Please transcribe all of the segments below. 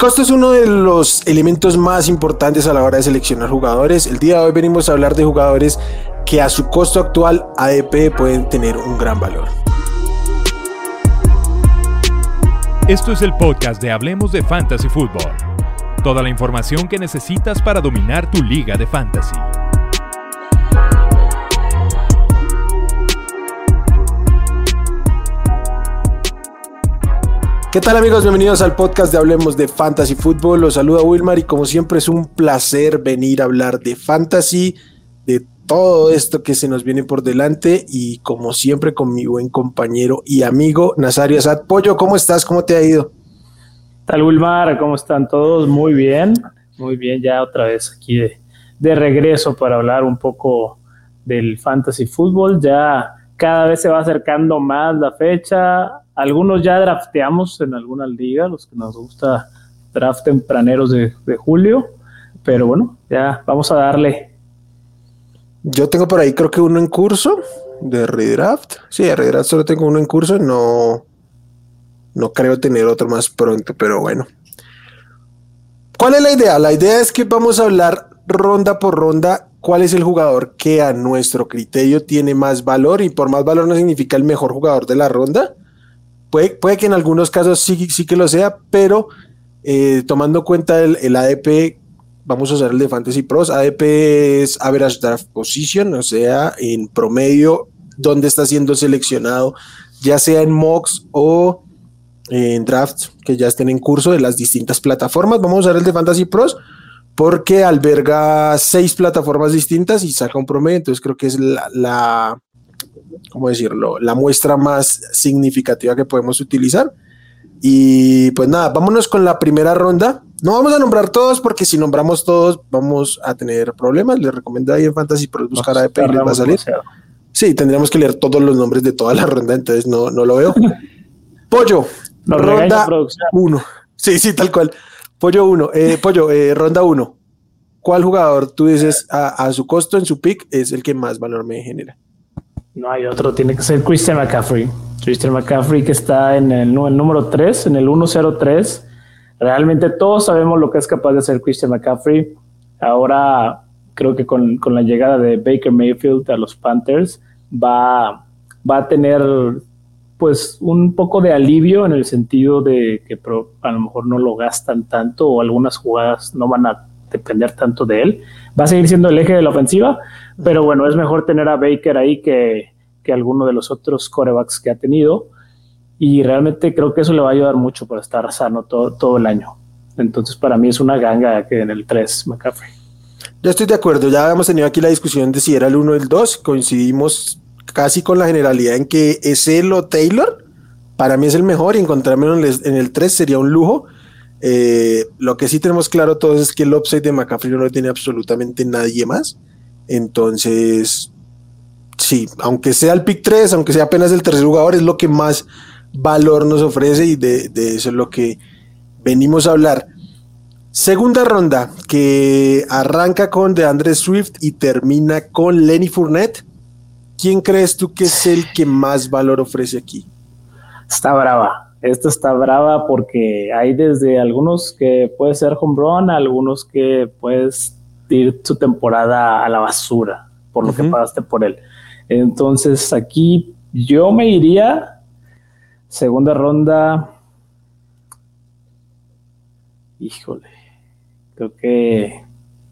costo es uno de los elementos más importantes a la hora de seleccionar jugadores. El día de hoy venimos a hablar de jugadores que a su costo actual ADP pueden tener un gran valor. Esto es el podcast de Hablemos de Fantasy Football. Toda la información que necesitas para dominar tu liga de fantasy. ¿Qué tal amigos? Bienvenidos al podcast de Hablemos de Fantasy Football. Los saluda Wilmar y como siempre es un placer venir a hablar de fantasy, de todo esto que se nos viene por delante y como siempre con mi buen compañero y amigo Nazario Asad. Pollo, ¿cómo estás? ¿Cómo te ha ido? Tal Wilmar, ¿cómo están todos? Muy bien, muy bien, ya otra vez aquí de, de regreso para hablar un poco del fantasy fútbol. Ya cada vez se va acercando más la fecha, algunos ya drafteamos en alguna liga, los que nos gusta draft tempraneros de, de julio, pero bueno, ya vamos a darle. Yo tengo por ahí creo que uno en curso de redraft. Sí, de redraft solo tengo uno en curso, no, no creo tener otro más pronto, pero bueno. ¿Cuál es la idea? La idea es que vamos a hablar ronda por ronda cuál es el jugador que a nuestro criterio tiene más valor y por más valor no significa el mejor jugador de la ronda, Puede, que en algunos casos sí, sí que lo sea, pero eh, tomando cuenta el, el, ADP, vamos a usar el de Fantasy Pros. ADP es Average Draft Position, o sea, en promedio, dónde está siendo seleccionado, ya sea en mocks o en drafts que ya estén en curso de las distintas plataformas. Vamos a usar el de Fantasy Pros porque alberga seis plataformas distintas y saca un promedio, entonces creo que es la ¿cómo decirlo? La muestra más significativa que podemos utilizar. Y pues nada, vámonos con la primera ronda. No vamos a nombrar todos porque si nombramos todos vamos a tener problemas. Les recomiendo ahí en Fantasy Pro buscar a y les va a salir. Sí, tendríamos que leer todos los nombres de toda la ronda, entonces no, no lo veo. Pollo, ronda 1. Sí, sí, tal cual. Pollo 1, eh, Pollo, eh, ronda 1. ¿Cuál jugador tú dices a, a su costo en su pick es el que más valor me genera? No hay otro, tiene que ser Christian McCaffrey. Christian McCaffrey que está en el, número 3, en el 103. Realmente todos sabemos lo que es capaz de hacer Christian McCaffrey. Ahora creo que con, la llegada de Baker Mayfield a los Panthers va, va a tener pues un poco de alivio en el sentido de que a lo mejor no lo gastan tanto o algunas jugadas no van a depender tanto de él. Va a seguir siendo el eje de la ofensiva, pero bueno, es mejor tener a Baker ahí que, que alguno de los otros corebacks que ha tenido. Y realmente creo que eso le va a ayudar mucho para estar sano todo, todo el año. Entonces, para mí es una ganga que en el 3, McCaffrey. Yo estoy de acuerdo. Ya hemos tenido aquí la discusión de si era el 1 o el 2. Coincidimos casi con la generalidad en que es él o Taylor. Para mí es el mejor y encontrarme en el 3 sería un lujo. Eh, lo que sí tenemos claro todos es que el upside de McCaffrey no lo tiene absolutamente nadie más. Entonces, sí, aunque sea el pick 3, aunque sea apenas el tercer jugador, es lo que más valor nos ofrece y de, eso es lo que venimos a hablar. Segunda ronda, que arranca con DeAndre Swift y termina con Lenny Fournette. ¿Quién crees tú que es el que más valor ofrece aquí? Está brava esta está brava porque hay desde algunos que puede ser home run, algunos que puedes ir su temporada a la basura por lo que pagaste por él. Entonces aquí yo me iría segunda ronda. Híjole, creo que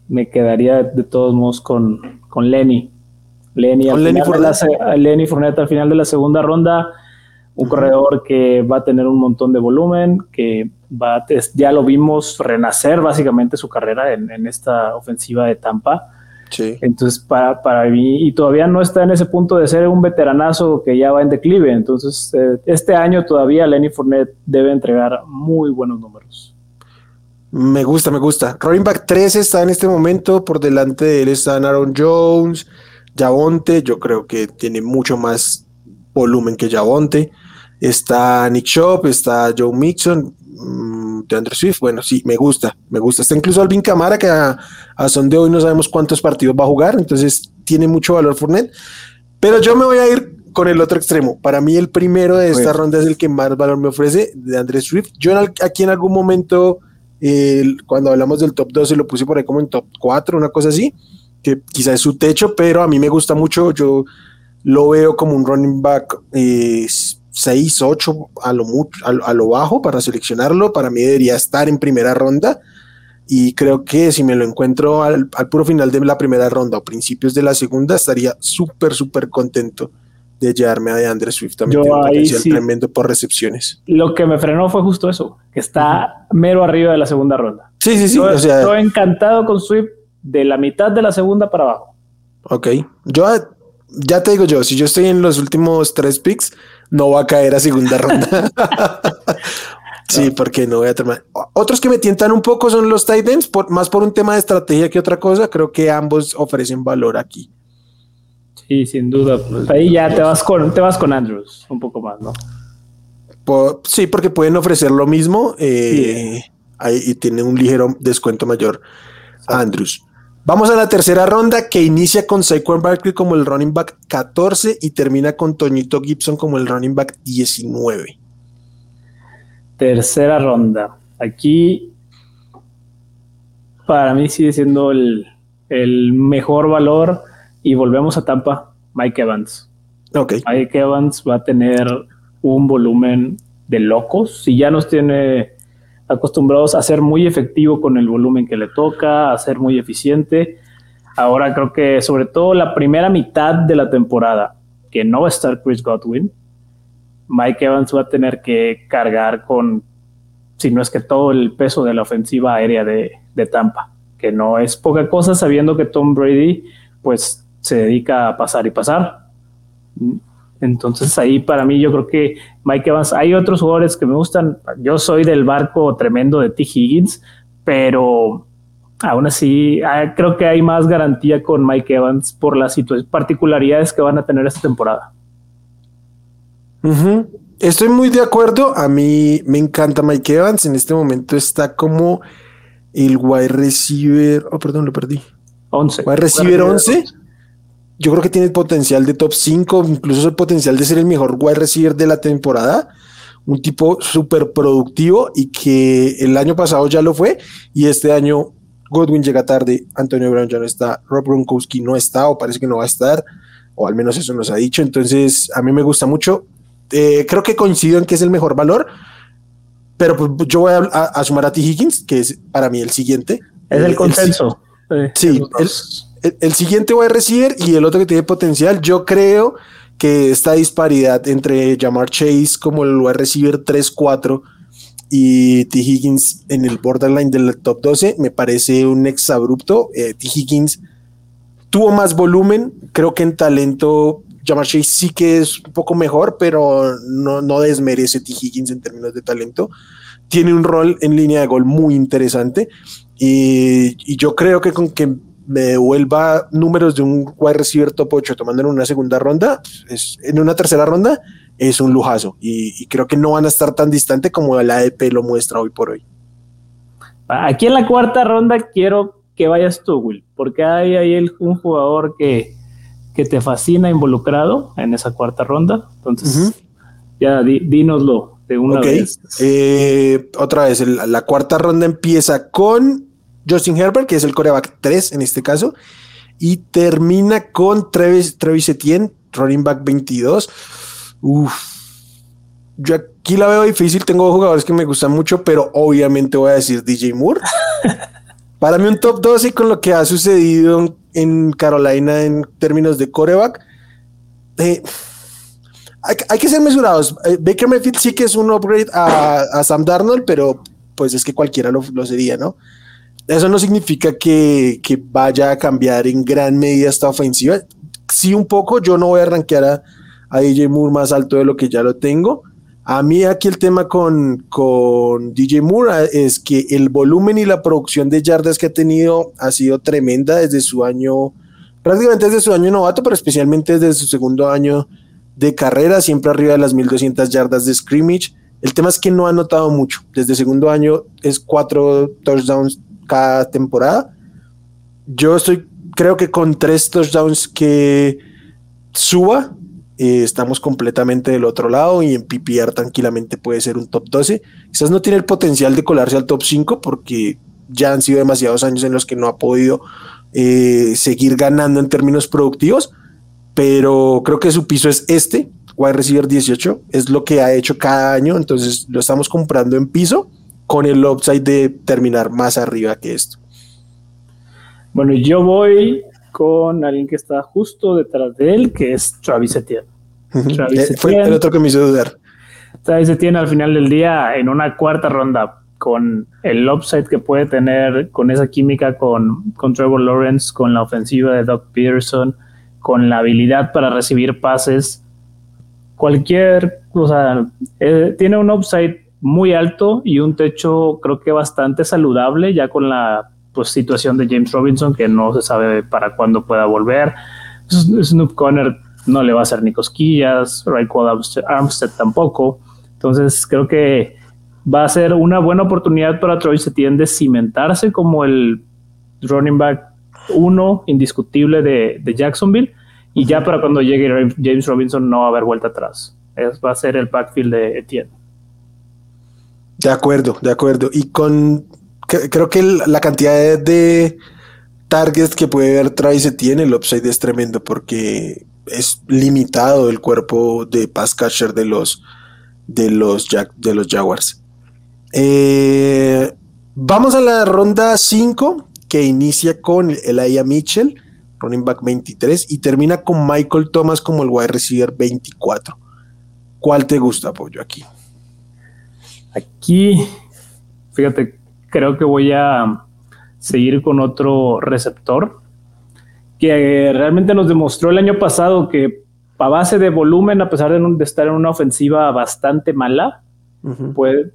me quedaría de todos modos con, con Lenny. Lenny, al Lenny, Lenny Fournette al final de la segunda ronda un corredor que va a tener un montón de volumen, que va ya lo vimos renacer básicamente su carrera en, esta ofensiva de Tampa. Sí. Entonces, para, para, mí, y todavía no está en ese punto de ser un veteranazo que ya va en declive. Entonces, eh, este año todavía Lenny Fournette debe entregar muy buenos números. Me gusta, me gusta. Running back 3 está en este momento, por delante de él están Aaron Jones, Javonte, yo creo que tiene mucho más volumen que Javonte. Está Nick Shop, está Joe Mixon, mm, de Andrew Swift. Bueno, sí, me gusta, me gusta. Está incluso Alvin Camara, que a, son de hoy no sabemos cuántos partidos va a jugar, entonces tiene mucho valor Fournette. Pero yo me voy a ir con el otro extremo. Para mí, el primero de esta ronda es el que más valor me ofrece, de Andrew Swift. Yo aquí en algún momento cuando hablamos del top 12 lo puse por ahí como en top 4, una cosa así, que quizás es su techo, pero a mí me gusta mucho, yo lo veo como un running back 6, 8 a lo, a, lo bajo para seleccionarlo, para mí debería estar en primera ronda y creo que si me lo encuentro al, puro final de la primera ronda o principios de la segunda, estaría súper, súper contento de llevarme a DeAndre Swift también. Yo ahí sí, tremendo por recepciones. Lo que me frenó fue justo eso, que está mero arriba de la segunda ronda. Sí, sí, sí. Yo, estoy encantado con Swift de la mitad de la segunda para abajo. Ok. Yo ya te digo yo, si yo estoy en los últimos tres picks, no va a caer a segunda ronda. sí, porque no voy a terminar. Otros que me tientan un poco son los Titans, más por un tema de estrategia que otra cosa. Creo que ambos ofrecen valor aquí. Sí, sin duda. Pues, ahí ya te vas con, te vas con Andrews un poco más, ¿no? sí, porque pueden ofrecer lo mismo eh, ahí, y tienen un ligero descuento mayor. Andrews. Vamos a la tercera ronda que inicia con Saquon Barkley como el running back 14 y termina con Toñito Gibson como el running back 19. Tercera ronda. Aquí para mí sigue siendo el, el mejor valor y volvemos a Tampa, Mike Evans. Okay. Mike Evans va a tener un volumen de locos. Si ya nos tiene acostumbrados a ser muy efectivo con el volumen que le toca, a ser muy eficiente. Ahora creo que sobre todo la primera mitad de la temporada, que no va a estar Chris Godwin, Mike Evans va a tener que cargar con, si no es que todo el peso de la ofensiva aérea de, de Tampa, que no es poca cosa sabiendo que Tom Brady pues se dedica a pasar y pasar. Entonces ahí para mí yo creo que Mike Evans, hay otros jugadores que me gustan, yo soy del barco tremendo de T. Higgins, pero aún así ah, creo que hay más garantía con Mike Evans por las particularidades que van a tener esta temporada. Estoy muy de acuerdo, a mí me encanta Mike Evans, en este momento está como el wide receiver, oh perdón, lo perdí. 11. Wide receiver 11 yo creo que tiene el potencial de top 5, incluso el potencial de ser el mejor wide receiver de la temporada. Un tipo súper productivo y que el año pasado ya lo fue y este año Godwin llega tarde, Antonio Brown ya no está, Rob Gronkowski no está o parece que no va a estar, o al menos eso nos ha dicho. Entonces, a mí me gusta mucho. Eh, creo que coincido en que es el mejor valor, pero pues yo voy a, sumar a T. Higgins, que es para mí el siguiente. Es el consenso. sí, el, el, siguiente wide receiver y el otro que tiene potencial, yo creo que esta disparidad entre Jamar Chase como el wide receiver 3-4 y T. Higgins en el borderline del top 12 me parece un exabrupto. Eh, T. Higgins tuvo más volumen, creo que en talento Jamar Chase sí que es un poco mejor, pero no, no desmerece T. Higgins en términos de talento. Tiene un rol en línea de gol muy interesante y, y yo creo que con que me devuelva números de un wide receiver top 8 tomando en una segunda ronda, es, en una tercera ronda, es un lujazo. Y, creo que no van a estar tan distante como el ADP lo muestra hoy por hoy. Aquí en la cuarta ronda quiero que vayas tú, Will, porque hay ahí un jugador que, que, te fascina involucrado en esa cuarta ronda. Entonces, ya dínoslo de una vez. Eh, otra vez, la cuarta ronda empieza con Justin Herbert, que es el coreback 3 en este caso, y termina con Travis, Travis Etienne, running back 22. Uf. Yo aquí la veo difícil, tengo jugadores que me gustan mucho, pero obviamente voy a decir DJ Moore. Para mí un top 12 con lo que ha sucedido en Carolina en términos de coreback. Eh, hay, que ser mesurados. Eh, Baker Mayfield sí que es un upgrade a, Sam Darnold, pero pues es que cualquiera lo, lo sería, ¿no? Eso no significa que, vaya a cambiar en gran medida esta ofensiva. Sí, un poco, yo no voy a arranquear a, DJ Moore más alto de lo que ya lo tengo. A mí aquí el tema con, con DJ Moore es que el volumen y la producción de yardas que ha tenido ha sido tremenda desde su año, prácticamente desde su año novato, pero especialmente desde su segundo año de carrera, siempre arriba de las 1200 yardas de scrimmage. El tema es que no ha notado mucho. Desde segundo año es cuatro touchdowns cada temporada. Yo estoy, creo que con tres touchdowns que suba, eh, estamos completamente del otro lado y en PPR tranquilamente puede ser un top 12. Quizás no tiene el potencial de colarse al top 5 porque ya han sido demasiados años en los que no ha podido eh, seguir ganando en términos productivos, pero creo que su piso es este, wide receiver 18, es lo que ha hecho cada año, entonces lo estamos comprando en piso con el upside de terminar más arriba que esto. Bueno, yo voy con alguien que está justo detrás de él, que es Travis Etienne. Travis Fue el otro que me hizo dudar. Travis Etienne al final del día en una cuarta ronda con el upside que puede tener con esa química con, con Trevor Lawrence, con la ofensiva de Doug Peterson, con la habilidad para recibir pases, cualquier, o sea, eh, tiene un upside muy alto y un techo creo que bastante saludable ya con la pues, situación de James Robinson que no se sabe para cuándo pueda volver. Snoop Conner no le va a hacer ni cosquillas, Raekwon Armstead tampoco. Entonces creo que va a ser una buena oportunidad para Troy Etienne de cimentarse como el running back uno indiscutible de, Jacksonville y ya para cuando llegue James Robinson no va a haber vuelta atrás. Va a ser el backfield de Etienne. De acuerdo, de acuerdo. Y con creo que la cantidad de, targets que puede ver Travis Etienne, el upside es tremendo porque es limitado el cuerpo de pass catcher de los de los, de los Jaguars. Eh, vamos a la ronda 5 que inicia con Elijah Mitchell, running back 23, y termina con Michael Thomas como el wide receiver 24. ¿Cuál te gusta, Pollo, aquí? Aquí, fíjate, creo que voy a seguir con otro receptor que realmente nos demostró el año pasado que a base de volumen, a pesar de, estar en una ofensiva bastante mala, fue,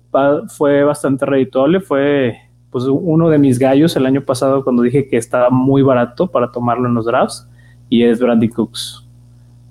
fue bastante redituable. Fue pues, uno de mis gallos el año pasado cuando dije que estaba muy barato para tomarlo en los drafts y es Brandon Cooks.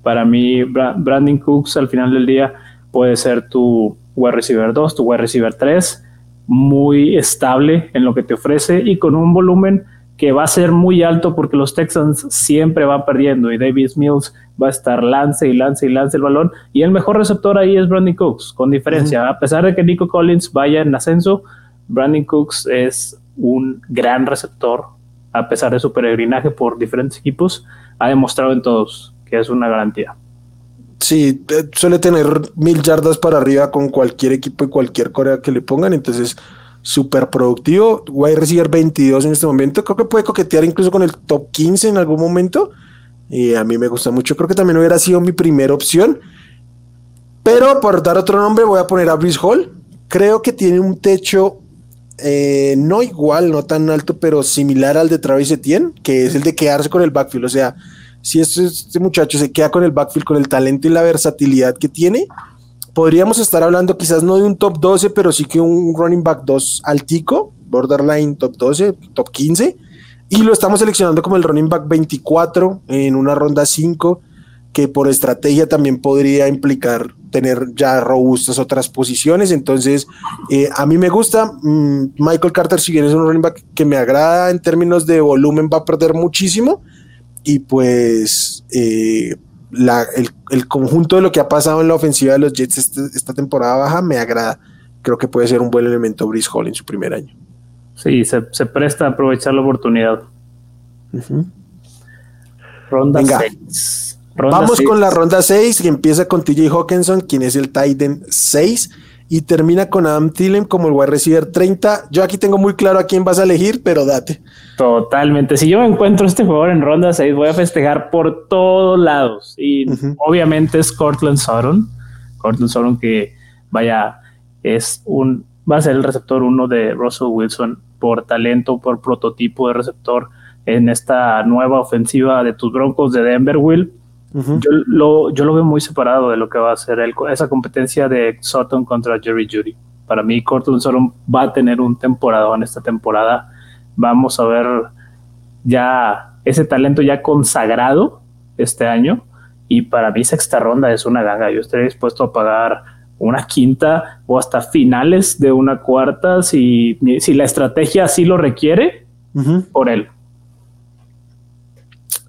Para mí, Brandon Cooks al final del día puede ser tu wide receiver 2, tu wide receiver 3, muy estable en lo que te ofrece y con un volumen que va a ser muy alto porque los Texans siempre van perdiendo y Davis Mills va a estar lance y lance y lance el balón y el mejor receptor ahí es Brandon Cooks, con diferencia. A pesar de que Nico Collins vaya en ascenso, Brandon Cooks es un gran receptor a pesar de su peregrinaje por diferentes equipos, ha demostrado en todos que es una garantía. Sí, eh, suele tener mil yardas para arriba con cualquier equipo y cualquier corea que le pongan, entonces súper productivo. Wide receiver 22 en este momento, creo que puede coquetear incluso con el top 15 en algún momento. Y a mí me gusta mucho, creo que también hubiera sido mi primera opción. Pero por dar otro nombre, voy a poner a Brice Hall. Creo que tiene un techo eh, no igual, no tan alto, pero similar al de Travis Etienne, que es el de quedarse con el backfield. O sea, si este, este, muchacho se queda con el backfield, con el talento y la versatilidad que tiene, podríamos estar hablando quizás no de un top 12, pero sí que un running back 2 altico, borderline top 12, top 15, y lo estamos seleccionando como el running back 24 en una ronda 5, que por estrategia también podría implicar tener ya robustas otras posiciones. Entonces, eh, a mí me gusta. Mm, Michael Carter, si bien es un running back que me agrada en términos de volumen, va a perder muchísimo y pues eh, el, conjunto de lo que ha pasado en la ofensiva de los Jets este, esta, temporada baja me agrada. Creo que puede ser un buen elemento Brice Hall en su primer año. Sí, se, presta a aprovechar la oportunidad. Ronda 6. Vamos con la ronda 6 que empieza con TJ Hawkinson, quien es el Titan 6 y termina con Adam Thielen como el wide receiver 30. Yo aquí tengo muy claro a quién vas a elegir, pero date. Totalmente. Si yo encuentro este jugador en ronda 6, voy a festejar por todos lados. Y obviamente es Cortland Sutton. Cortland Sutton que vaya, es un, va a ser el receptor uno de Russell Wilson por talento, por prototipo de receptor en esta nueva ofensiva de tus Broncos de Denver, Will yo, lo, yo lo veo muy separado de lo que va a ser esa competencia de Sutton contra Jerry Judy. Para mí, Cortland Sutton va a tener un temporada en esta temporada. Vamos a ver ya ese talento ya consagrado este año. Y para mí, sexta ronda es una ganga. Yo estaría dispuesto a pagar una quinta o hasta finales de una cuarta si, si la estrategia así lo requiere por él.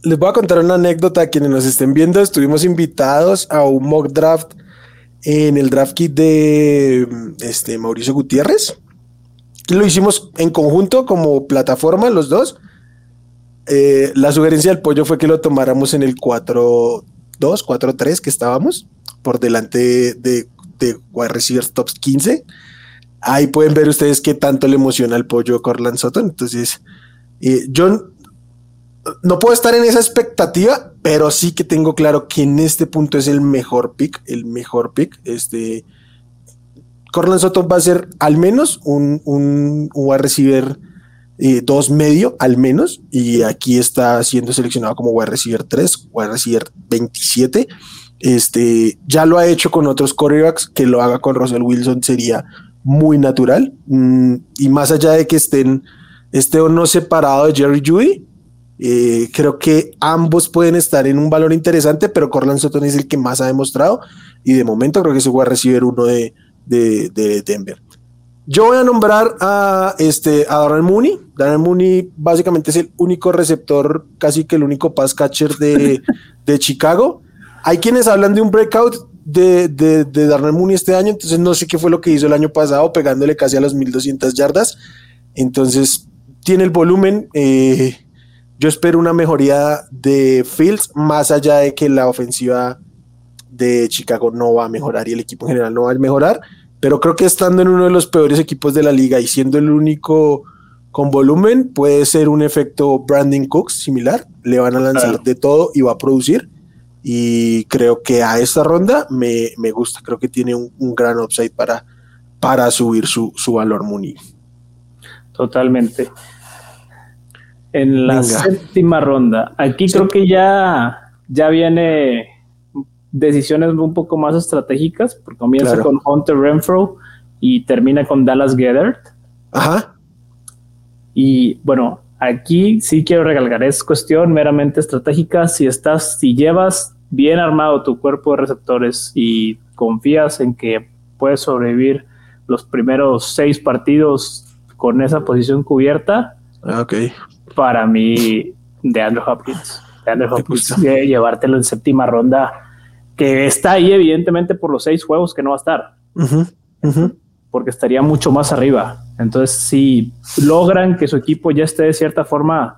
Les voy a contar una anécdota a quienes nos estén viendo. Estuvimos invitados a un mock draft en el draft kit de este, Mauricio Gutiérrez. Lo hicimos en conjunto como plataforma los dos. Eh, la sugerencia del pollo fue que lo tomáramos en el 4-2, 4-3 que estábamos por delante de, de wide receivers tops 15. Ahí pueden ver ustedes qué tanto le emociona el pollo a Corland Sutton. Entonces, eh, yo no puedo estar en esa expectativa, pero sí que tengo claro que en este punto es el mejor pick, el mejor pick. Este Corland Sutton va a ser al menos un, un, un receiver eh, dos medio, al menos, y aquí está siendo seleccionado como wide receiver 3, wide receiver 27. Este ya lo ha hecho con otros quarterbacks, que lo haga con Russell Wilson sería muy natural. Mm, y más allá de que estén, esté o no separado de Jerry Judy, eh, creo que ambos pueden estar en un valor interesante, pero Corland Sutton es el que más ha demostrado y de momento creo que se va a recibir uno de, de, Denver. Yo voy a nombrar a, este, a Darren Mooney. Darren Mooney básicamente es el único receptor, casi que el único pass catcher de, de Chicago. Hay quienes hablan de un breakout de, de, de Darren Mooney este año, entonces no sé qué fue lo que hizo el año pasado, pegándole casi a las 1200 yardas. Entonces tiene el volumen. Eh, yo espero una mejoría de Fields, más allá de que la ofensiva de Chicago no va a mejorar y el equipo en general no va a mejorar, pero creo que estando en uno de los peores equipos de la liga y siendo el único con volumen, puede ser un efecto Branding Cooks similar, le van a lanzar de todo y va a producir. Y creo que a esta ronda me, gusta, creo que tiene un, gran upside para, para subir su, su valor Muni. Totalmente en la séptima ronda. Aquí creo que ya, ya viene decisiones un poco más estratégicas, porque comienza con Hunter Renfro y termina con Dallas Gethert. Ajá. Y bueno, aquí sí quiero regalgar, es cuestión meramente estratégica. Si estás, si llevas bien armado tu cuerpo de receptores y confías en que puedes sobrevivir los primeros seis partidos con esa posición cubierta, ah, ok para mí de Andrew Hopkins. De Andrew Hopkins, llevártelo en séptima ronda, que está ahí evidentemente por los seis juegos que no va a estar. Porque estaría mucho más arriba. Entonces, si logran que su equipo ya esté de cierta forma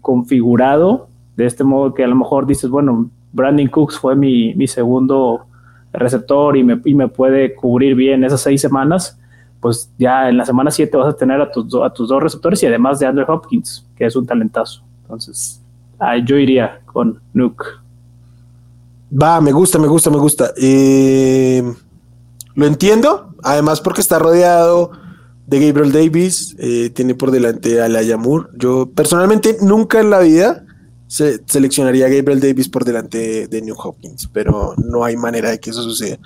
configurado, de este modo que a lo mejor dices, bueno, Brandon Cooks fue mi, mi segundo receptor y me, y me puede cubrir bien esas seis semanas, pues ya en la semana 7 vas a tener a tus, a tus dos receptores y además de Andrew Hopkins, que es un talentazo. Entonces, yo iría con Nuke. Va, me gusta, me gusta, me gusta. Eh, lo entiendo, además porque está rodeado de Gabriel Davis, eh, tiene por delante a la Yamur. Yo personalmente nunca en la vida seleccionaría a Gabriel Davis por delante de New Hopkins, pero no hay manera de que eso suceda.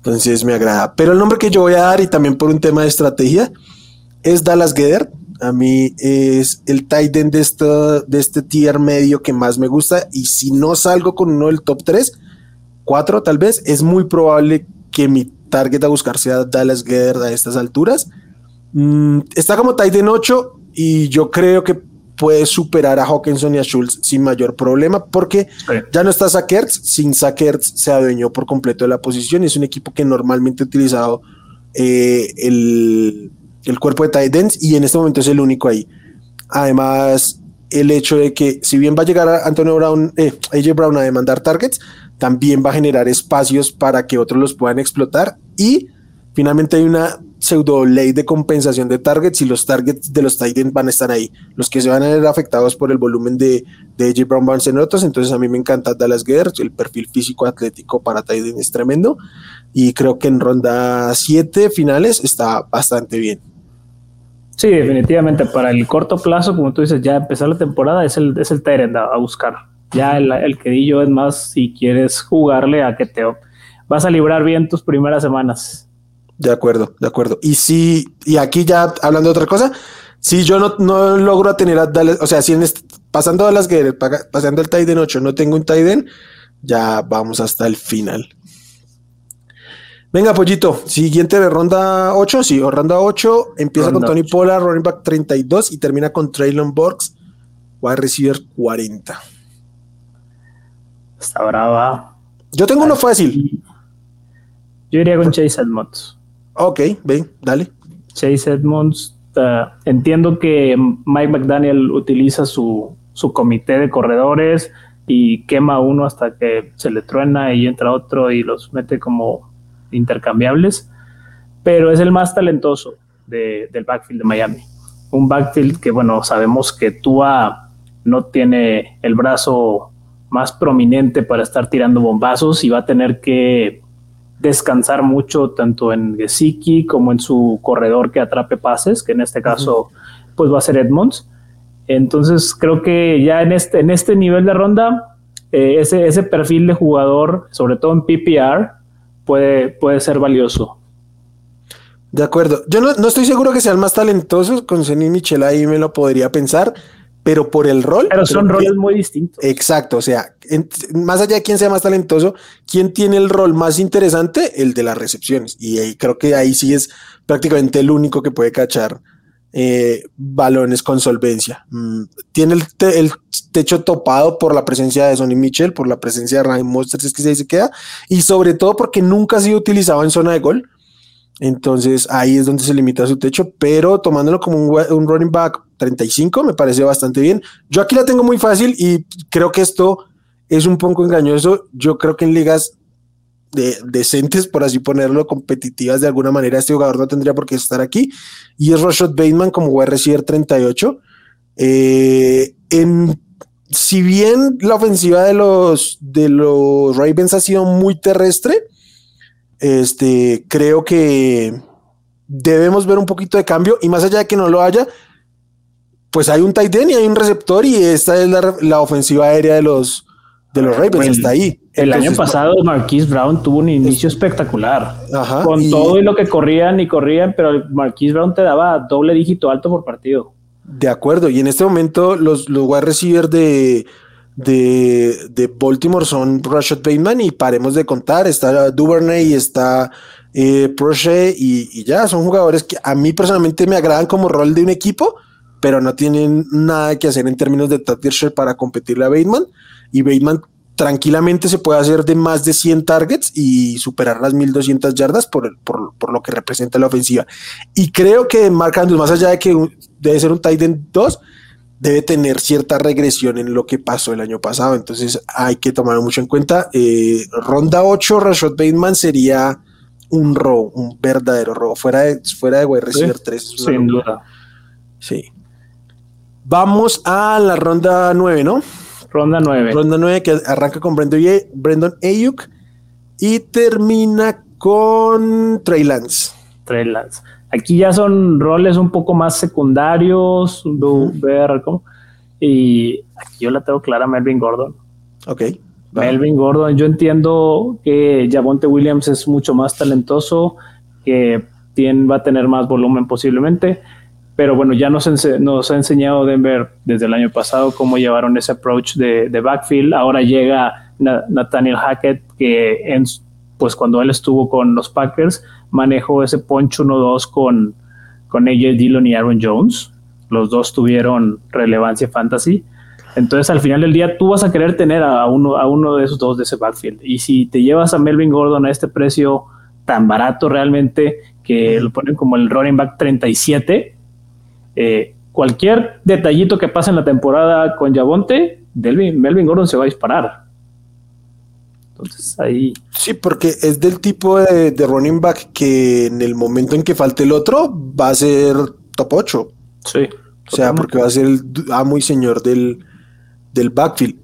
Entonces me agrada. Pero el nombre que yo voy a dar, y también por un tema de estrategia, es Dallas Geder. A mí es el tight de, de este tier medio que más me gusta. Y si no salgo con uno del top 3, 4 tal vez, es muy probable que mi target a buscar sea Dallas Geder a estas alturas. Mm, está como tight end 8 y yo creo que puede superar a Hawkinson y a Schultz sin mayor problema, porque ya no está Sackers, sin Sackers se adueñó por completo de la posición y es un equipo que normalmente ha utilizado eh, el, cuerpo de tight ends y en este momento es el único ahí. Además, el hecho de que si bien va a llegar a Antonio Brown, eh, AJ Brown a demandar targets, también va a generar espacios para que otros los puedan explotar y finalmente hay una pseudo ley de compensación de targets y los targets de los Titans van a estar ahí. Los que se van a ver afectados por el volumen de, de AJ Brown van a otros. Entonces a mí me encanta Dallas Guerrero, el perfil físico atlético para Titan es tremendo. Y creo que en ronda 7 finales está bastante bien. Sí, definitivamente. Para el corto plazo, como tú dices, ya empezar la temporada es el, es el Tyrant a, buscar. Ya el, el quedillo es más si quieres jugarle a que te vas a librar bien tus primeras semanas. De acuerdo, de acuerdo. Y si, y aquí ya hablando de otra cosa, si yo no, no logro tener a Dallas, o sea, si en pasando a las guerras, pasando el Tiden 8, no tengo un Tiden, ya vamos hasta el final. Venga, pollito, siguiente de ronda 8, sí, o ronda 8, empieza con Tony Pollard, running back 32 y termina con Traylon Burks, a receiver 40. Está brava. Yo tengo uno fácil. Yo iría con Chase Edmonds. Ok, ven, dale. Chase Edmonds. Uh, entiendo que Mike McDaniel utiliza su, su comité de corredores y quema uno hasta que se le truena y entra otro y los mete como intercambiables, pero es el más talentoso del backfield de Miami. Un backfield que, bueno, sabemos que Tua no tiene el brazo más prominente para estar tirando bombazos y va a tener que descansar mucho tanto en Gesicki como en su corredor que atrape pases, que en este caso pues va a ser Edmonds. Entonces creo que ya en este, en este nivel de ronda, eh, ese, ese perfil de jugador, sobre todo en PPR, puede, puede ser valioso. De acuerdo. Yo no, estoy seguro que sea el más talentoso. Con Sonny Michel ahí me lo podría pensar, pero por el rol. Pero son roles muy distintos. Exacto. O sea, más allá de quién sea más talentoso, quién tiene el rol más interesante, el de las recepciones. Y ahí, creo que ahí sí es prácticamente el único que puede cachar eh, balones con solvencia. Mm, tiene el, el, techo topado por la presencia de Sonny Mitchell, por la presencia de Ryan Monsters, es que se queda, y sobre todo porque nunca ha sido utilizado en zona de gol. Entonces ahí es donde se limita su techo, pero tomándolo como un, running back 35 me parece bastante bien. Yo aquí la tengo muy fácil y creo que esto es un poco engañoso. Yo creo que en ligas de, decentes, por así ponerlo, competitivas de alguna manera, este jugador no tendría por qué estar aquí. Y es Rashad Bateman como wide receiver 38. Eh, en, si bien la ofensiva de los, de los Ravens ha sido muy terrestre, este, creo que debemos ver un poquito de cambio y más allá de que no lo haya, pues hay un tight end y hay un receptor y esta es la, ofensiva aérea de los, de los Ravens, está ahí. El año pasado Marquise Brown tuvo un inicio espectacular. con todo y lo que corrían y corrían, pero Marquise Brown te daba doble dígito alto por partido. De acuerdo, y en este momento los, los wide receivers de, de, Baltimore son Rashad Bateman y paremos de contar, está Duvernay, está eh, y, ya, son jugadores que a mí personalmente me agradan como rol de un equipo, pero no tienen nada que hacer en términos de target para competirle a Bateman y Bateman tranquilamente se puede hacer de más de 100 targets y superar las 1200 yardas por, por, por lo que representa la ofensiva. Y creo que Mark Andrews, más allá de que debe ser un tight end 2, debe tener cierta regresión en lo que pasó el año pasado. Entonces hay que tomarlo mucho en cuenta. Eh, ronda 8, Rashad Bateman sería un robo, un verdadero robo. Fuera de, fuera de wide receiver 3. Sin duda. Sí. Vamos a la ronda 9, ¿no? Ronda 9. Ronda 9 que arranca con Brandon Ayuk y termina con Trey Lance. Trey Lance. Aquí ya son roles un poco más secundarios, ver cómo. Y aquí yo la tengo clara, Melvin Gordon. Ok. Melvin Gordon, yo entiendo que Javonte Williams es mucho más talentoso, que tiene, va a tener más volumen posiblemente, pero bueno, ya nos, nos ha enseñado Denver desde el año pasado cómo llevaron ese approach de, backfield. Ahora llega Nathaniel Hackett, que en, pues cuando él estuvo con los Packers, manejó ese poncho 1-2 con, con AJ Dillon y Aaron Jones. Los dos tuvieron relevancia fantasy. Entonces, al final del día, tú vas a querer tener a uno, a uno de esos dos de ese backfield. Y si te llevas a Melvin Gordon a este precio tan barato realmente, que lo ponen como el running back 37, eh, cualquier detallito que pase en la temporada con Javonte, Melvin Gordon se va a disparar. Entonces ahí. Sí, porque es del tipo de, running back que en el momento en que falte el otro va a ser top 8. Sí. O sea, porque va a ser el amo y señor del, del backfield.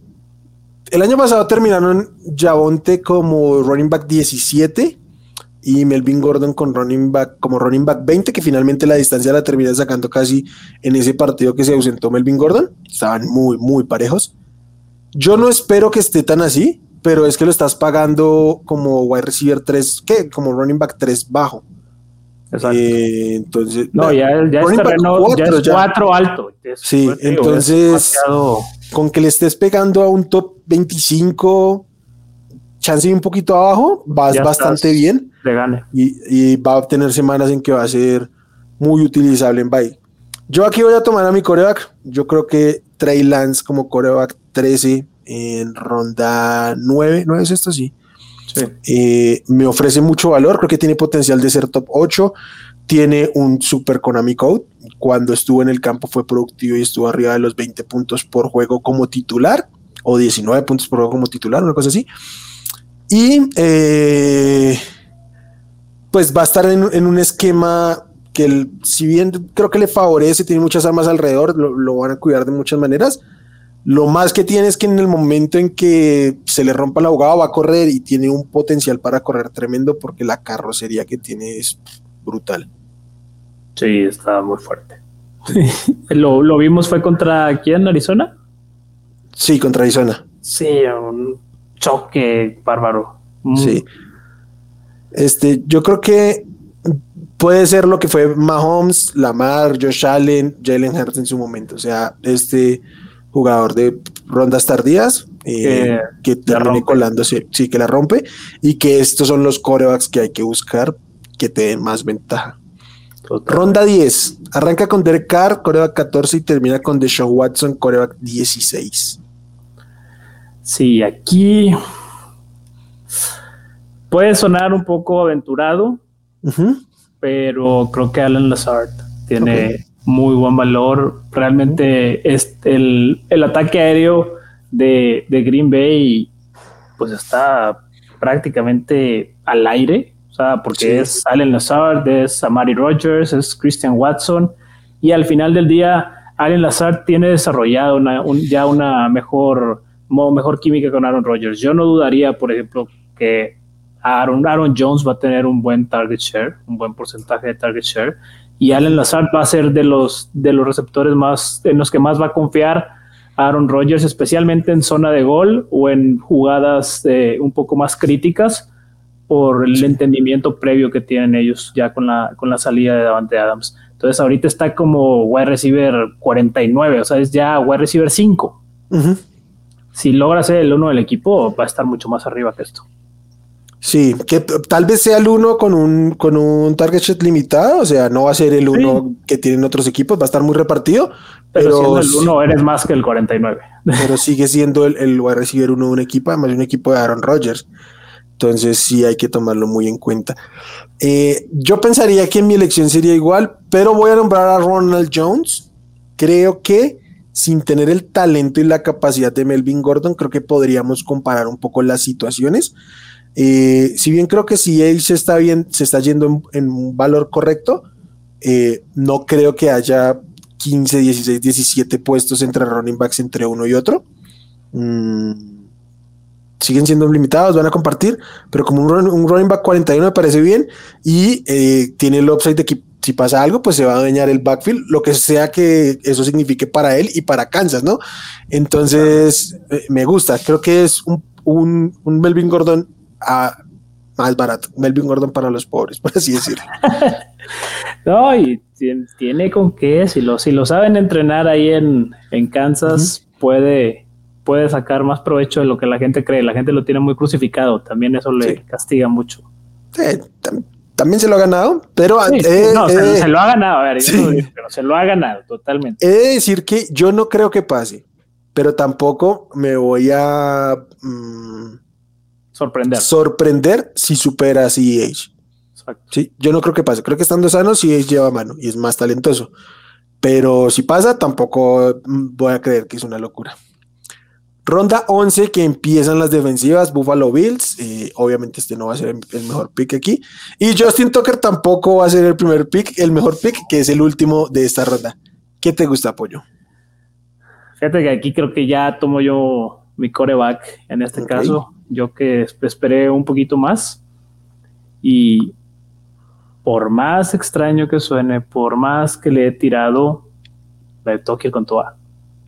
El año pasado terminaron Javonte como running back 17 y Melvin Gordon con running back como running back 20, que finalmente la distancia la termina sacando casi en ese partido que se ausentó Melvin Gordon. Estaban muy, muy parejos. Yo no espero que esté tan así pero es que lo estás pagando como wide receiver 3, ¿qué? Como running back 3 bajo. Exacto. Eh, entonces, no, ya, ya, es, ya es 4 alto. sí, entonces, con que le estés pegando a un top 25, chance un poquito abajo, vas bastante bien. Le gane. Y, y, va a tener semanas en que va a ser muy utilizable en bye. Yo aquí voy a tomar a mi coreback. Yo creo que Trey Lance como coreback 13 en ronda 9, 9 es esto, sí. Eh, me ofrece mucho valor, creo que tiene potencial de ser top 8, tiene un super Konami Code, cuando estuvo en el campo fue productivo y estuvo arriba de los 20 puntos por juego como titular, o 19 puntos por juego como titular, una cosa así. Y eh, pues va a estar en, un esquema que si bien creo que le favorece, tiene muchas armas alrededor, lo, van a cuidar de muchas maneras. Lo más que tiene es que en el momento en que se le rompa la abogado va a correr y tiene un potencial para correr tremendo porque la carrocería que tiene es brutal. Sí, está muy fuerte. ¿Lo, ¿Lo, vimos fue contra quién? ¿Arizona? Sí, contra Arizona. Sí, un choque bárbaro. Mm. Sí. Este, yo creo que puede ser lo que fue Mahomes, Lamar, Josh Allen, Jalen Hurts en su momento. O sea, este jugador de rondas tardías eh, que termine colándose, sí, que la rompe y que estos son los corebacks que hay que buscar que te den más ventaja. Ronda 10. Arranca con Derek Carr, coreback 14 y termina con Deshaun Watson, coreback 16. Sí, aquí puede sonar un poco aventurado, pero creo que Alan Lazard tiene muy buen valor. Realmente es el, ataque aéreo de, Green Bay pues está prácticamente al aire, o sea, porque es Allen Lazard, es Amari Rogers, es Christian Watson, y al final del día Allen Lazard tiene desarrollado ya una mejor mejor química con Aaron Rodgers. Yo no dudaría, por ejemplo, que Aaron, Aaron Jones va a tener un buen target share, un buen porcentaje de target share, y Allen Lazard va a ser de los, de los receptores más, en los que más va a confiar Aaron Rodgers, especialmente en zona de gol o en jugadas eh, un poco más críticas por el entendimiento previo que tienen ellos ya con la, con la salida de Davante Adams. Entonces ahorita está como wide receiver 49, o sea, es ya wide receiver 5 si logra ser el uno del equipo, va a estar mucho más arriba que esto. Sí, que tal vez sea el uno con un, con un target shot limitado, o sea, no va a ser el uno que tienen otros equipos, va a estar muy repartido. Pero, siendo el uno eres más que el 49. Pero sigue siendo el, el a recibir uno de un equipo, además de un equipo de Aaron Rodgers. Entonces sí hay que tomarlo muy en cuenta. Eh, yo pensaría que en mi elección sería igual, pero voy a nombrar a Ronald Jones. Creo que sin tener el talento y la capacidad de Melvin Gordon, creo que podríamos comparar un poco las situaciones. Eh, si bien creo que si él se está bien, se está yendo en, un valor correcto, eh, no creo que haya 15, 16, 17 puestos entre running backs entre uno y otro. Mm, siguen siendo limitados, van a compartir, pero como un, running back 41 me parece bien y eh, tiene el upside de que si pasa algo, pues se va a dañar el backfield, lo que sea que eso signifique para él y para Kansas, ¿no? Entonces, eh, me gusta, creo que es un, Melvin Gordon ah, más barato, Melvin Gordon para los pobres, por así decirlo. no, y tiene con qué, si lo, si lo saben entrenar ahí en, Kansas, puede, puede sacar más provecho de lo que la gente cree, la gente lo tiene muy crucificado, también eso le castiga mucho. Sí, también se lo ha ganado, pero eh, no, se, lo ha ganado, a ver, pero se lo ha ganado totalmente. He de decir que yo no creo que pase, pero tampoco me voy a mm, sorprender. Sorprender si supera a CEH. Sí, yo no creo que pase. Creo que estando sano, CEH lleva mano y es más talentoso. Pero si pasa, tampoco mm, voy a creer que es una locura. Ronda 11 que empiezan las defensivas, Buffalo Bills. Eh, obviamente este no va a ser el mejor pick aquí. Y Justin Tucker tampoco va a ser el primer pick, el mejor pick, que es el último de esta ronda. ¿Qué te gusta, Apoyo? Fíjate que aquí creo que ya tomo yo mi coreback en este caso. Yo que esperé un poquito más. Y por más extraño que suene, por más que le he tirado, le toque con toda.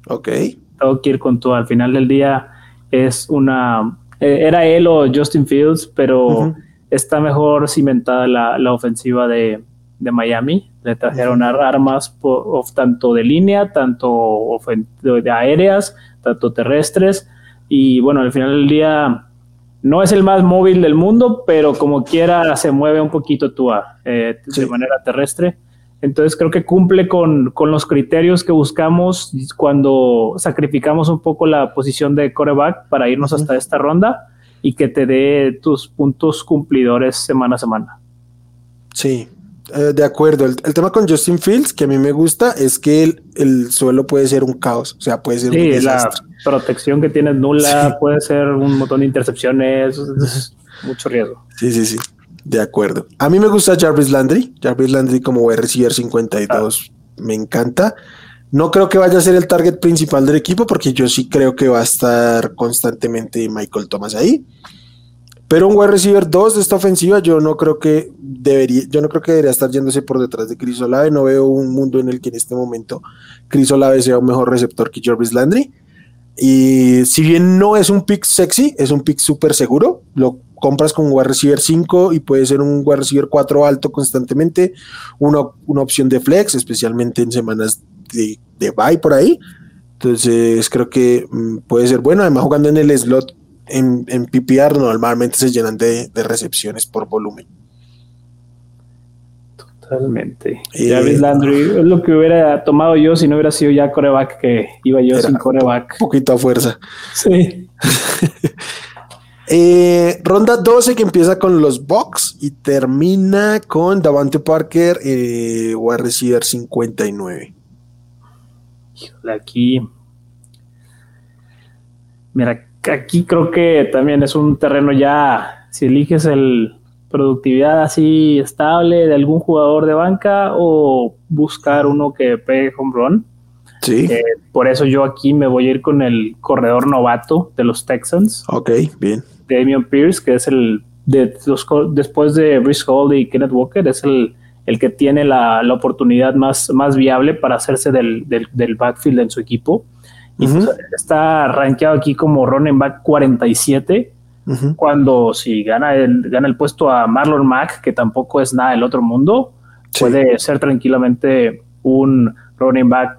Ok tengo que ir con todo. Al final del día es una... Eh, era él o Justin Fields, pero está mejor cimentada la, ofensiva de, Miami. Le trajeron armas tanto de línea, tanto de aéreas, tanto terrestres. Y bueno, al final del día no es el más móvil del mundo, pero como quiera se mueve un poquito Tua eh, de manera terrestre. Entonces creo que cumple con, con, los criterios que buscamos cuando sacrificamos un poco la posición de coreback para irnos hasta esta ronda y que te dé tus puntos cumplidores semana a semana. Sí, eh, de acuerdo. El, tema con Justin Fields, que a mí me gusta, es que el, el suelo puede ser un caos, o sea, puede ser sí, un la protección que tienes nula, puede ser un montón de intercepciones, mucho riesgo. Sí, sí, sí. De acuerdo. A mí me gusta Jarvis Landry. Jarvis Landry como wide receiver 52 me encanta. No creo que vaya a ser el target principal del equipo porque yo sí creo que va a estar constantemente Michael Thomas ahí. Pero un wide receiver 2 de esta ofensiva, yo no creo que debería, yo no creo que debería estar yéndose por detrás de Chris Olave. No veo un mundo en el que en este momento Chris Olave sea un mejor receptor que Jarvis Landry. Y si bien no es un pick sexy, es un pick súper seguro. Lo compras con un wide receiver 5 y puede ser un wide receiver 4 alto constantemente. Una, una opción de flex, especialmente en semanas de, de bye por ahí. Entonces creo que mm, puede ser bueno. Además, jugando en el slot en, en PPR normalmente se llenan de, de recepciones por volumen. Totalmente. Eh, Jarvis Landry es lo que hubiera tomado yo si no hubiera sido ya coreback, que iba yo sin coreback. Un poquito a fuerza. Sí. eh, ronda 12 que empieza con los Bucks y termina con Davante Parker, eh, receiver 59 aquí. Mira, aquí creo que también es un terreno ya, si eliges el productividad así estable de algún jugador de banca o buscar uno que pegue home run. Sí. Eh, por eso yo aquí me voy a ir con el corredor novato de los Texans. Ok, bien. Damian Pierce, que es el de los, después de Brice Hall y Kenneth Walker, es el el que tiene la, oportunidad más, más viable para hacerse del, backfield en su equipo. Y pues, está rankeado aquí como running back 47. Cuando si gana el, gana el puesto a Marlon Mack, que tampoco es nada del otro mundo, puede ser tranquilamente un running back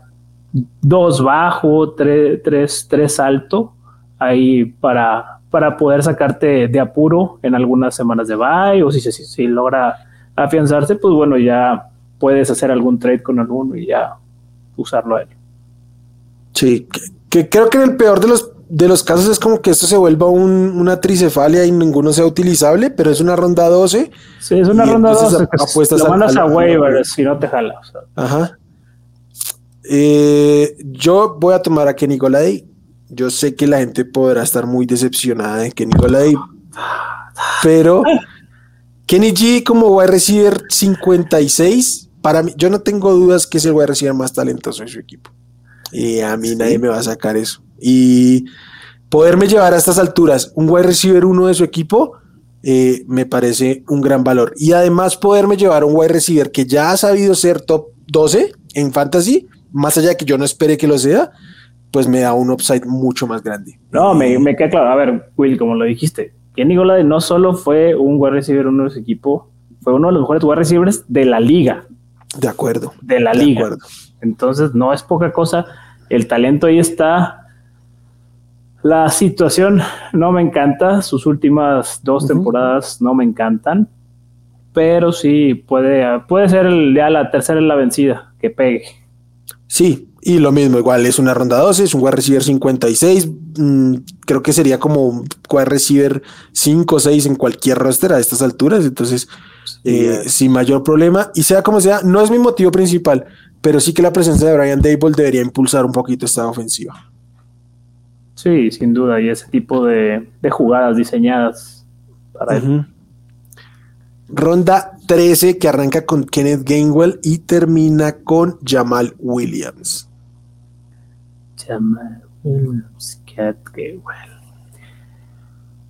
2 bajo, 3 tres, alto, ahí para, para poder sacarte de apuro en algunas semanas de bye o si, si, si logra afianzarse, pues bueno, ya puedes hacer algún trade con alguno y ya usarlo a él. Sí, que, creo que en el peor de los, de los casos es como que esto se vuelva una tricefalia y ninguno sea utilizable, pero es una ronda 12. Sí, es una ronda 12. Que lo mandas a, waivers si no te jala. Ajá. Eh, yo voy a tomar a Kenny Golay. Yo sé que la gente podrá estar muy decepcionada de Kenny Golay, pero Kenny G como wide receiver 56, para mí, yo no tengo dudas que es el wide receiver más talentoso de su equipo. Y a mí nadie me va a sacar eso. Y poderme llevar a estas alturas un wide receiver uno de su equipo, eh, me parece un gran valor. Y además poderme llevar un wide receiver que ya ha sabido ser top 12 en fantasy, más allá de que yo no espere que lo sea, pues me da un upside mucho más grande. No, me, me queda claro. A ver, Will, como lo dijiste, Kenny Golladay no solo fue un wide receiver uno de su equipo, fue uno de los mejores wide receivers de la liga. De acuerdo. De la liga. Entonces no es poca cosa. El talento ahí está. La situación no me encanta. Sus últimas dos temporadas no me encantan. Pero sí puede, puede ser ya la tercera en la vencida que pegue. Sí, y lo mismo, igual es una ronda 12, es un wide receiver 56. Mm, creo que sería como un wide receiver 5 o 6 en cualquier roster a estas alturas. Entonces, eh, sin mayor problema. Y sea como sea, no es mi motivo principal, pero sí que la presencia de Brian Dable debería impulsar un poquito esta ofensiva. Sí, sin duda. Y ese tipo de, jugadas diseñadas para él. Ronda 13 que arranca con Kenneth Gainwell y termina con Jamal Williams. Jamal Williams, Gainwell.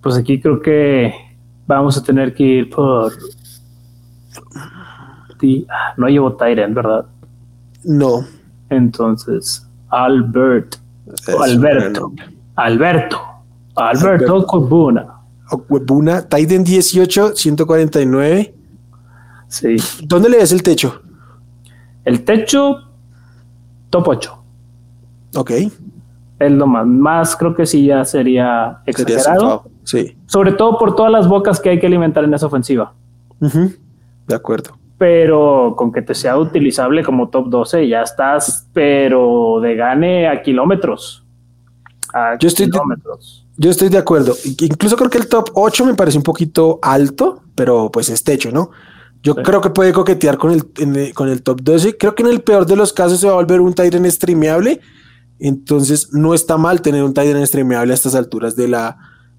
Pues aquí creo que vamos a tener que ir por. Ah, no llevo Tyrant, ¿verdad? No. Entonces, Albert. Alberto. Alberto. Alberto. Alberto Webuna, Titan 18, 149. Sí. ¿Dónde le ves el techo? El techo, top 8. Ok. Es lo más, más creo que sí ya sería exagerado. sí. Sobre todo por todas las bocas que hay que alimentar en esa ofensiva. De acuerdo. pero con que te sea utilizable como top 12 ya estás, pero de gane a kilómetros. Yo, estoy kilómetros. De, yo estoy de acuerdo. Incluso creo que el top 8 me parece un poquito alto, pero pues es techo, ¿no? Yo creo que puede coquetear con el, con el top 12. Creo que en el peor de los casos se va a volver un Titan streameable. Entonces no está mal tener un Titan streameable a estas alturas de la,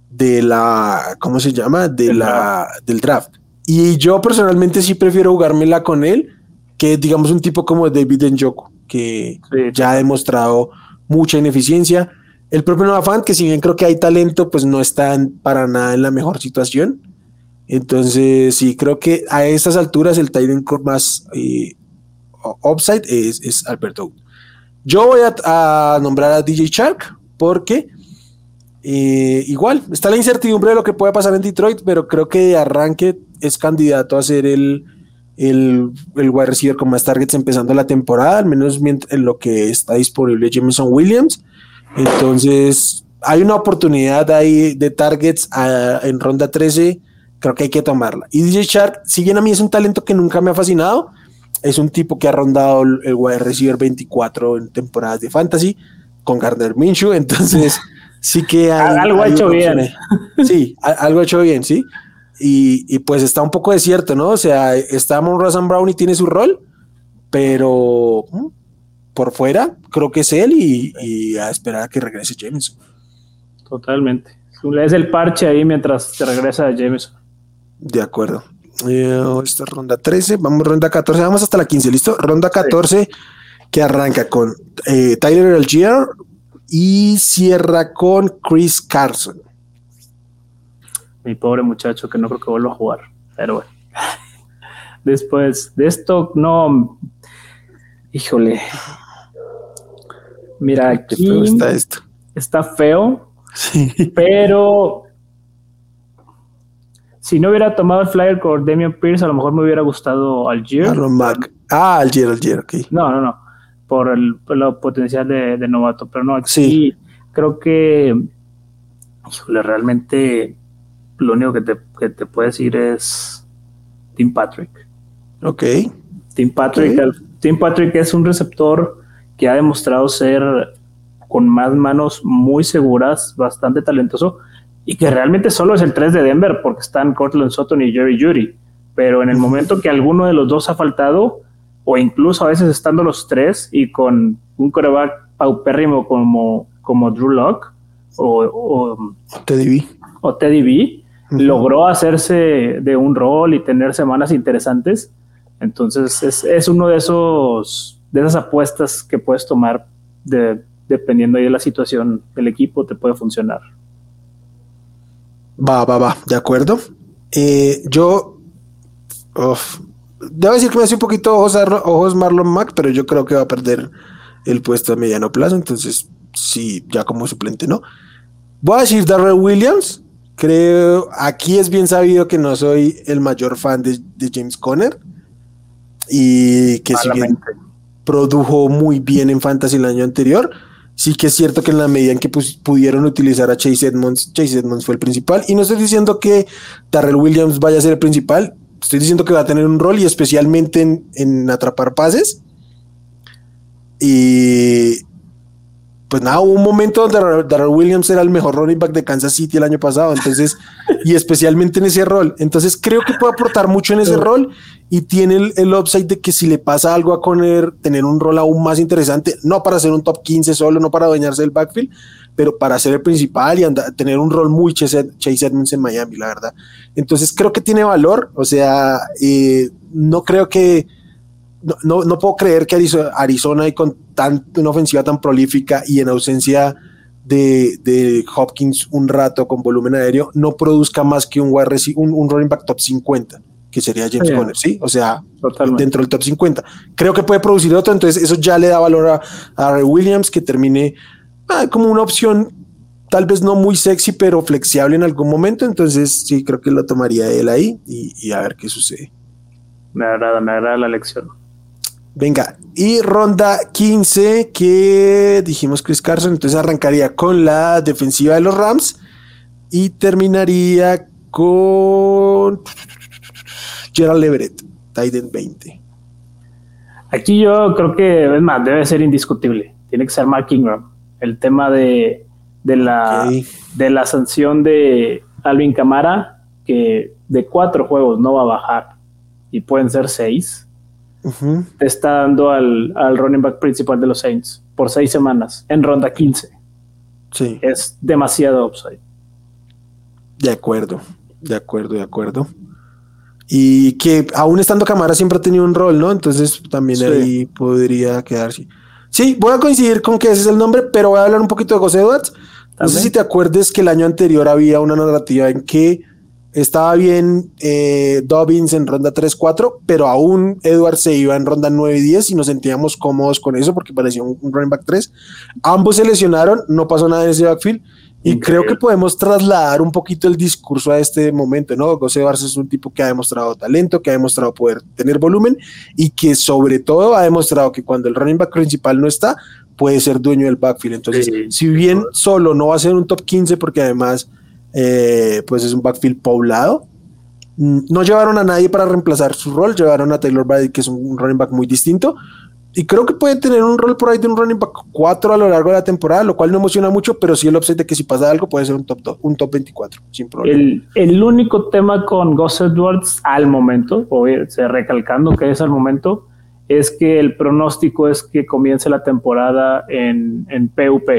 de la, ¿cómo se llama? De la, del draft. Y yo personalmente sí prefiero jugármela con él que digamos un tipo como David Njoku, que ya ha demostrado mucha ineficiencia. El propio Fan, que si bien creo que hay talento, pues no está para nada en la mejor situación. Entonces, sí, creo que a estas alturas el Titan más eh, upside es, es Alberto. Yo voy a, a nombrar a DJ Shark porque eh, igual, está la incertidumbre de lo que puede pasar en Detroit, pero creo que de arranque es candidato a ser el, el, el wide receiver con más targets empezando la temporada, al menos en lo que está disponible Jameson Williams. Entonces, hay una oportunidad ahí de targets en ronda 13, creo que hay que tomarla. Y DJ Shark, si bien a mí es un talento que nunca me ha fascinado, es un tipo que ha rondado el, wide receiver 24 en temporadas de fantasy con Gardner Minshew, entonces sí que hay, algo hecho bien. Sí, algo hecho bien, sí. Y, pues está un poco desierto, ¿no? O sea, está Monroe Brown y tiene su rol, pero mm, por fuera creo que es él y, a esperar a que regrese Jameson. Totalmente. Es el parche ahí mientras se regresa Jameson. De acuerdo. Eh, esta ronda 13, vamos ronda 14, vamos hasta la 15, ¿listo? Ronda 14 que arranca con eh, Tyler Algier, y cierra con Chris Carson. Mi pobre muchacho que no creo que vuelva a jugar, pero bueno. Después de esto, no. Híjole. Mira, aquí está esto. Está feo, pero si no hubiera tomado el flyer con Damian Pierce, a lo mejor me hubiera gustado Algier. Ah, Algier, Algier, ok. No, no, no por el, potencial de, novato, pero no, aquí creo que, realmente lo único que te, que te puedo decir es Tim Patrick. Ok. Tim Patrick, Tim Patrick es un receptor que ha demostrado ser con más manos muy seguras, bastante talentoso y que realmente solo es el 3 de Denver porque están Cortland Sutton y Jerry Judy. Pero en el momento que alguno de los dos ha faltado, o incluso a veces estando los tres y con un coreback paupérrimo como, como Drew Locke o, o Teddy B, o Teddy B logró hacerse de un rol y tener semanas interesantes. Entonces es, es, uno de esos de esas apuestas que puedes tomar de, dependiendo de la situación del equipo, te puede funcionar. Va, va, va, de acuerdo. Eh, yo, debo decir que me hace un poquito ojos, ojos Marlon Mack, pero yo creo que va a perder el puesto a mediano plazo, entonces sí, ya como suplente, ¿no? Voy a decir Darrell Williams. Creo, aquí es bien sabido que no soy el mayor fan de, James Conner y que si bien produjo muy bien en Fantasy el año anterior, sí que es cierto que en la medida en que pudieron utilizar a Chase Edmonds, Chase Edmonds fue el principal. Y no estoy diciendo que Darrell Williams vaya a ser el principal, estoy diciendo que va a tener un rol y especialmente en, atrapar pases. Y pues nada, hubo un momento donde Darrell Williams era el mejor running back de Kansas City el año pasado, entonces, y especialmente en ese rol. Entonces creo que puede aportar mucho en ese rol y tiene el, el, upside de que si le pasa algo a Conner, tener un rol aún más interesante, no para ser un top 15 solo, no para adueñarse del backfield, pero para ser el principal y tener un rol muy Chase, Edmonds en Miami, la verdad. Entonces creo que tiene valor, o sea, eh, no creo que, no, no, puedo creer que Arizona, y con tan, una ofensiva tan prolífica y en ausencia de, de, Hopkins un rato con volumen aéreo, no produzca más que un, un, un running back top 50 que sería James Conner, ¿sí? O sea, dentro del top 50. Creo que puede producir otro, entonces eso ya le da valor a, a Williams que termine Ah, como una opción tal vez no muy sexy, pero flexible en algún momento. Entonces, sí, creo que lo tomaría él ahí y, a ver qué sucede. Me agrada, me agrada la lección. Venga, y ronda 15 que dijimos Chris Carson, entonces arrancaría con la defensiva de los Rams y terminaría con Gerald Everett. Titan 20. Aquí yo creo que, es más, debe ser indiscutible. Tiene que ser Mark Ingram. El tema de, de la, de la sanción de Alvin Camara, que de cuatro juegos no va a bajar y pueden ser seis, te está dando al, al, running back principal de los Saints por seis semanas en ronda 15. Sí. Es demasiado upside. De acuerdo, de acuerdo, de acuerdo. Y que aún estando Camara siempre ha tenido un rol, ¿no? Entonces también ahí podría quedarse. Sí, voy a coincidir con que ese es el nombre, pero voy a hablar un poquito de José Edwards. No sé si te acuerdes que el año anterior había una narrativa en que estaba bien eh, Dobbins en ronda 3-4, pero aún Edwards se iba en ronda 9 y 10 y nos sentíamos cómodos con eso porque parecía un, running back 3. Ambos se lesionaron, no pasó nada en ese backfield. Y creo que podemos trasladar un poquito el discurso a este momento, ¿no? José Edwards es un tipo que ha demostrado talento, que ha demostrado poder tener volumen y que sobre todo ha demostrado que cuando el running back principal no está, puede ser dueño del backfield. Entonces, si bien solo no va a ser un top 15 porque además eh, pues es un backfield poblado. Mm, no llevaron a nadie para reemplazar su rol, llevaron a Taylor Brady, que es un running back muy distinto. Y creo que puede tener un rol por ahí de un running back 4 a lo largo de la temporada, lo cual no emociona mucho, pero sí el upside de que si pasa algo puede ser un top, un top 24, sin problema. El, único tema con Gus Edwards al momento, o se recalcando que es al momento, es que el pronóstico es que comience la temporada en PUP,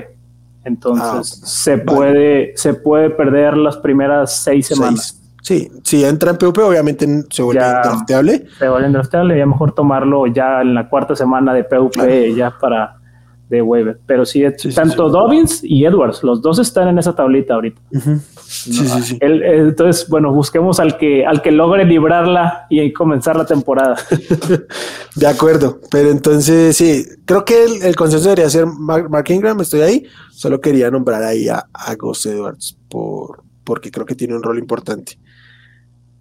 entonces ah, se, puede, se puede perder las primeras seis semanas. Sí, si entra en PvP, obviamente se vuelve drafteable. Se vuelve drafteable, ya mejor tomarlo ya en la cuarta semana de PvP, ya para de waiver. Pero sí, tanto Dobbins y Edwards, los dos están en esa tablita ahorita. Sí, sí, sí. entonces, bueno, busquemos al que, al que logre librarla y comenzar la temporada. de acuerdo, pero entonces sí, creo que el, consenso debería ser Mark, Ingram, estoy ahí. Solo quería nombrar ahí a, a Gus Edwards por, porque creo que tiene un rol importante.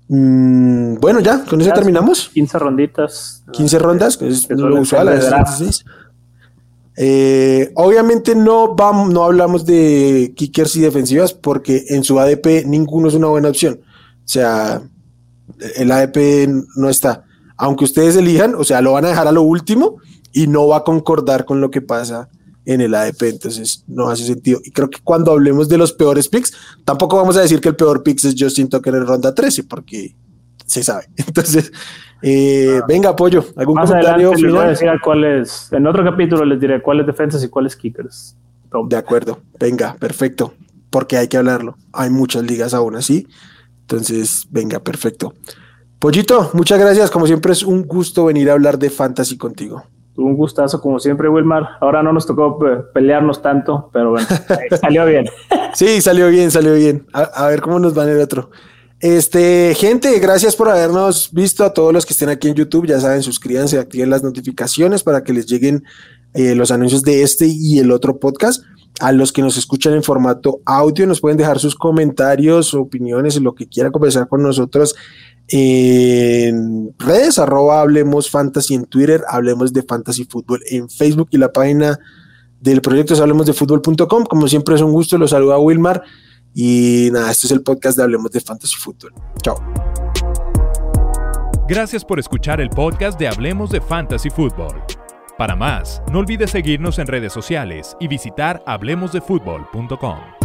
Mm, bueno, ya, con eso terminamos. 15 ronditas. 15 rondas, que es, lo usual. Eh, obviamente no, vamos, no hablamos de kickers y defensivas porque en su ADP ninguno es una buena opción. O sea, el ADP no está. Aunque ustedes elijan, o sea, lo van a dejar a lo último y no va a concordar con lo que pasa en el ADP, entonces no hace sentido. Y creo que cuando hablemos de los peores picks, tampoco vamos a decir que el peor pick es Justin Tucker en ronda 13, porque se sabe. Entonces, eh, ah. venga, apoyo. ¿Algún comentario final? Les voy a decir cuáles, en otro capítulo les diré cuáles defensas y cuáles kickers. De acuerdo, venga, perfecto, porque hay que hablarlo. Hay muchas ligas aún así. Entonces, venga, perfecto. Pollito, muchas gracias. Como siempre, es un gusto venir a hablar de fantasy contigo. Un gustazo, como siempre, Wilmar. Ahora no nos tocó pelearnos tanto, pero bueno, salió bien. sí, salió bien, salió bien. A, ver cómo nos va en el otro. Este, gente, gracias por habernos visto. A todos los que estén aquí en YouTube, ya saben, suscríbanse, activen las notificaciones para que les lleguen eh, los anuncios de este y el otro podcast. A los que nos escuchan en formato audio, nos pueden dejar sus comentarios, opiniones, lo que quieran conversar con nosotros en redes, arroba Hablemos Fantasy en Twitter, Hablemos de Fantasy Fútbol en Facebook y la página del proyecto es hablemos de fútbol.com. Como siempre es un gusto, los saluda Wilmar y nada, este es el podcast de Hablemos de Fantasy Fútbol. Chao. Gracias por escuchar el podcast de Hablemos de Fantasy Fútbol. Para más, no olvides seguirnos en redes sociales y visitar hablemosdefutbol.com.